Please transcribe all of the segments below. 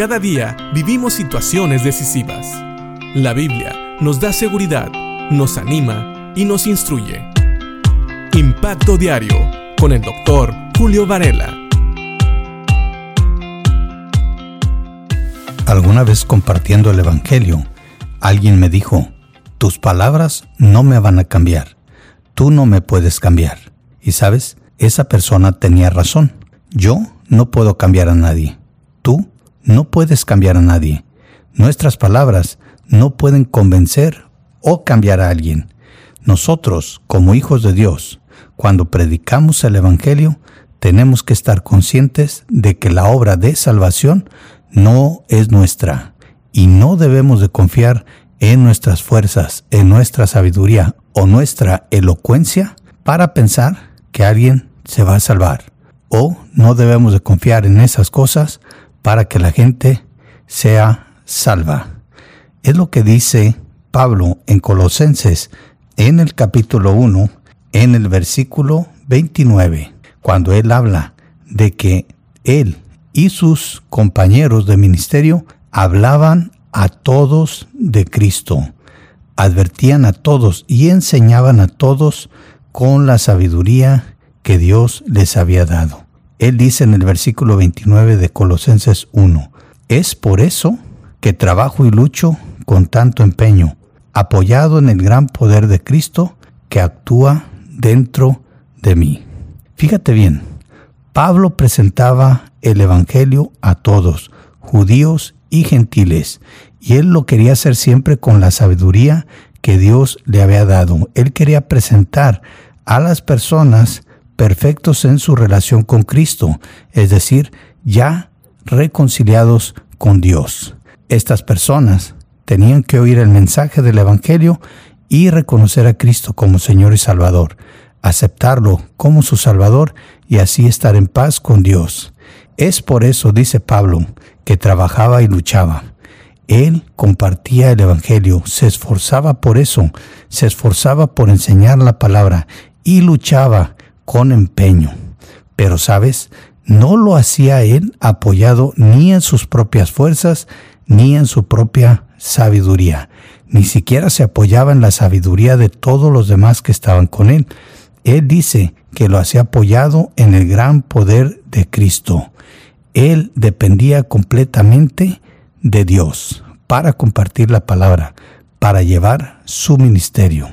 Cada día vivimos situaciones decisivas. La Biblia nos da seguridad, nos anima y nos instruye. Impacto Diario con el doctor Julio Varela. Alguna vez compartiendo el Evangelio, alguien me dijo, tus palabras no me van a cambiar, tú no me puedes cambiar. Y sabes, esa persona tenía razón. Yo no puedo cambiar a nadie. Tú no puedes cambiar a nadie. Nuestras palabras no pueden convencer o cambiar a alguien. Nosotros, como hijos de Dios, cuando predicamos el Evangelio, tenemos que estar conscientes de que la obra de salvación no es nuestra y no debemos de confiar en nuestras fuerzas, en nuestra sabiduría o nuestra elocuencia para pensar que alguien se va a salvar. O no debemos de confiar en esas cosas para que la gente sea salva. Es lo que dice Pablo en Colosenses en el capítulo 1, en el versículo 29, cuando él habla de que él y sus compañeros de ministerio hablaban a todos de Cristo, advertían a todos y enseñaban a todos con la sabiduría que Dios les había dado. Él dice en el versículo 29 de Colosenses 1, es por eso que trabajo y lucho con tanto empeño, apoyado en el gran poder de Cristo que actúa dentro de mí. Fíjate bien, Pablo presentaba el Evangelio a todos, judíos y gentiles, y él lo quería hacer siempre con la sabiduría que Dios le había dado. Él quería presentar a las personas perfectos en su relación con Cristo, es decir, ya reconciliados con Dios. Estas personas tenían que oír el mensaje del Evangelio y reconocer a Cristo como Señor y Salvador, aceptarlo como su Salvador y así estar en paz con Dios. Es por eso, dice Pablo, que trabajaba y luchaba. Él compartía el Evangelio, se esforzaba por eso, se esforzaba por enseñar la palabra y luchaba con empeño. Pero, ¿sabes? No lo hacía él apoyado ni en sus propias fuerzas, ni en su propia sabiduría. Ni siquiera se apoyaba en la sabiduría de todos los demás que estaban con él. Él dice que lo hacía apoyado en el gran poder de Cristo. Él dependía completamente de Dios para compartir la palabra, para llevar su ministerio.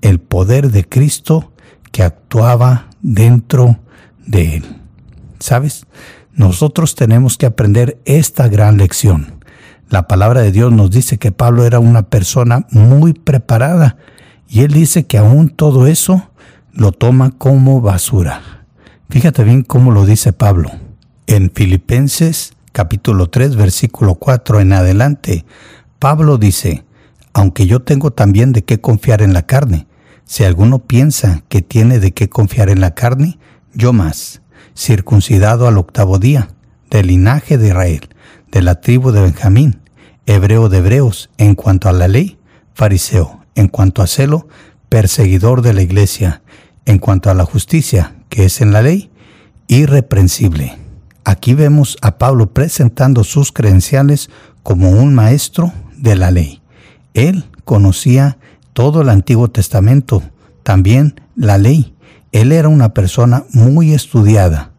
El poder de Cristo que actuaba dentro de él. ¿Sabes? Nosotros tenemos que aprender esta gran lección. La palabra de Dios nos dice que Pablo era una persona muy preparada y él dice que aún todo eso lo toma como basura. Fíjate bien cómo lo dice Pablo. En Filipenses capítulo 3 versículo 4 en adelante, Pablo dice, aunque yo tengo también de qué confiar en la carne, si alguno piensa que tiene de qué confiar en la carne, yo más, circuncidado al octavo día, del linaje de Israel, de la tribu de Benjamín, hebreo de hebreos, en cuanto a la ley, fariseo, en cuanto a celo, perseguidor de la iglesia, en cuanto a la justicia, que es en la ley, irreprensible. Aquí vemos a Pablo presentando sus credenciales como un maestro de la ley. Él conocía todo el Antiguo Testamento, también la ley. Él era una persona muy estudiada,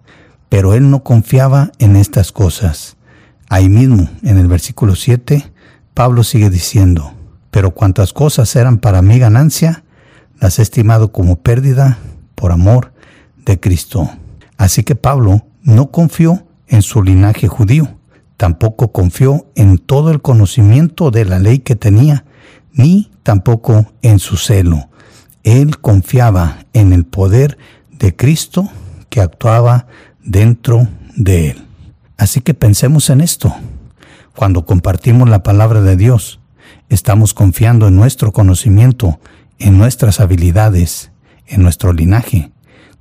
pero él no confiaba en estas cosas. Ahí mismo, en el versículo 7, Pablo sigue diciendo, pero cuantas cosas eran para mi ganancia, las he estimado como pérdida por amor de Cristo. Así que Pablo no confió en su linaje judío, tampoco confió en todo el conocimiento de la ley que tenía, ni tampoco en su celo. Él confiaba en el poder de Cristo que actuaba dentro de él. Así que pensemos en esto. Cuando compartimos la palabra de Dios, estamos confiando en nuestro conocimiento, en nuestras habilidades, en nuestro linaje,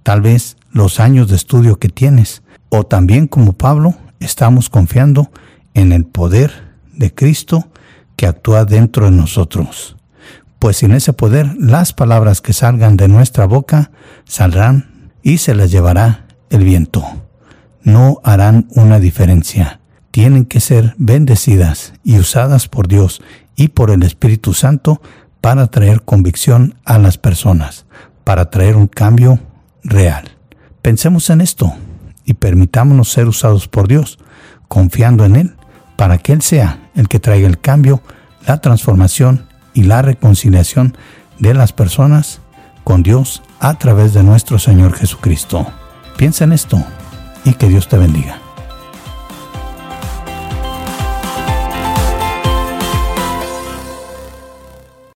tal vez los años de estudio que tienes, o también como Pablo, estamos confiando en el poder de Cristo que actúa dentro de nosotros. Pues sin ese poder las palabras que salgan de nuestra boca saldrán y se las llevará el viento. No harán una diferencia. tienen que ser bendecidas y usadas por Dios y por el Espíritu Santo para traer convicción a las personas, para traer un cambio real. Pensemos en esto y permitámonos ser usados por Dios, confiando en Él, para que Él sea el que traiga el cambio, la transformación y la reconciliación de las personas con Dios a través de nuestro Señor Jesucristo. Piensa en esto y que Dios te bendiga.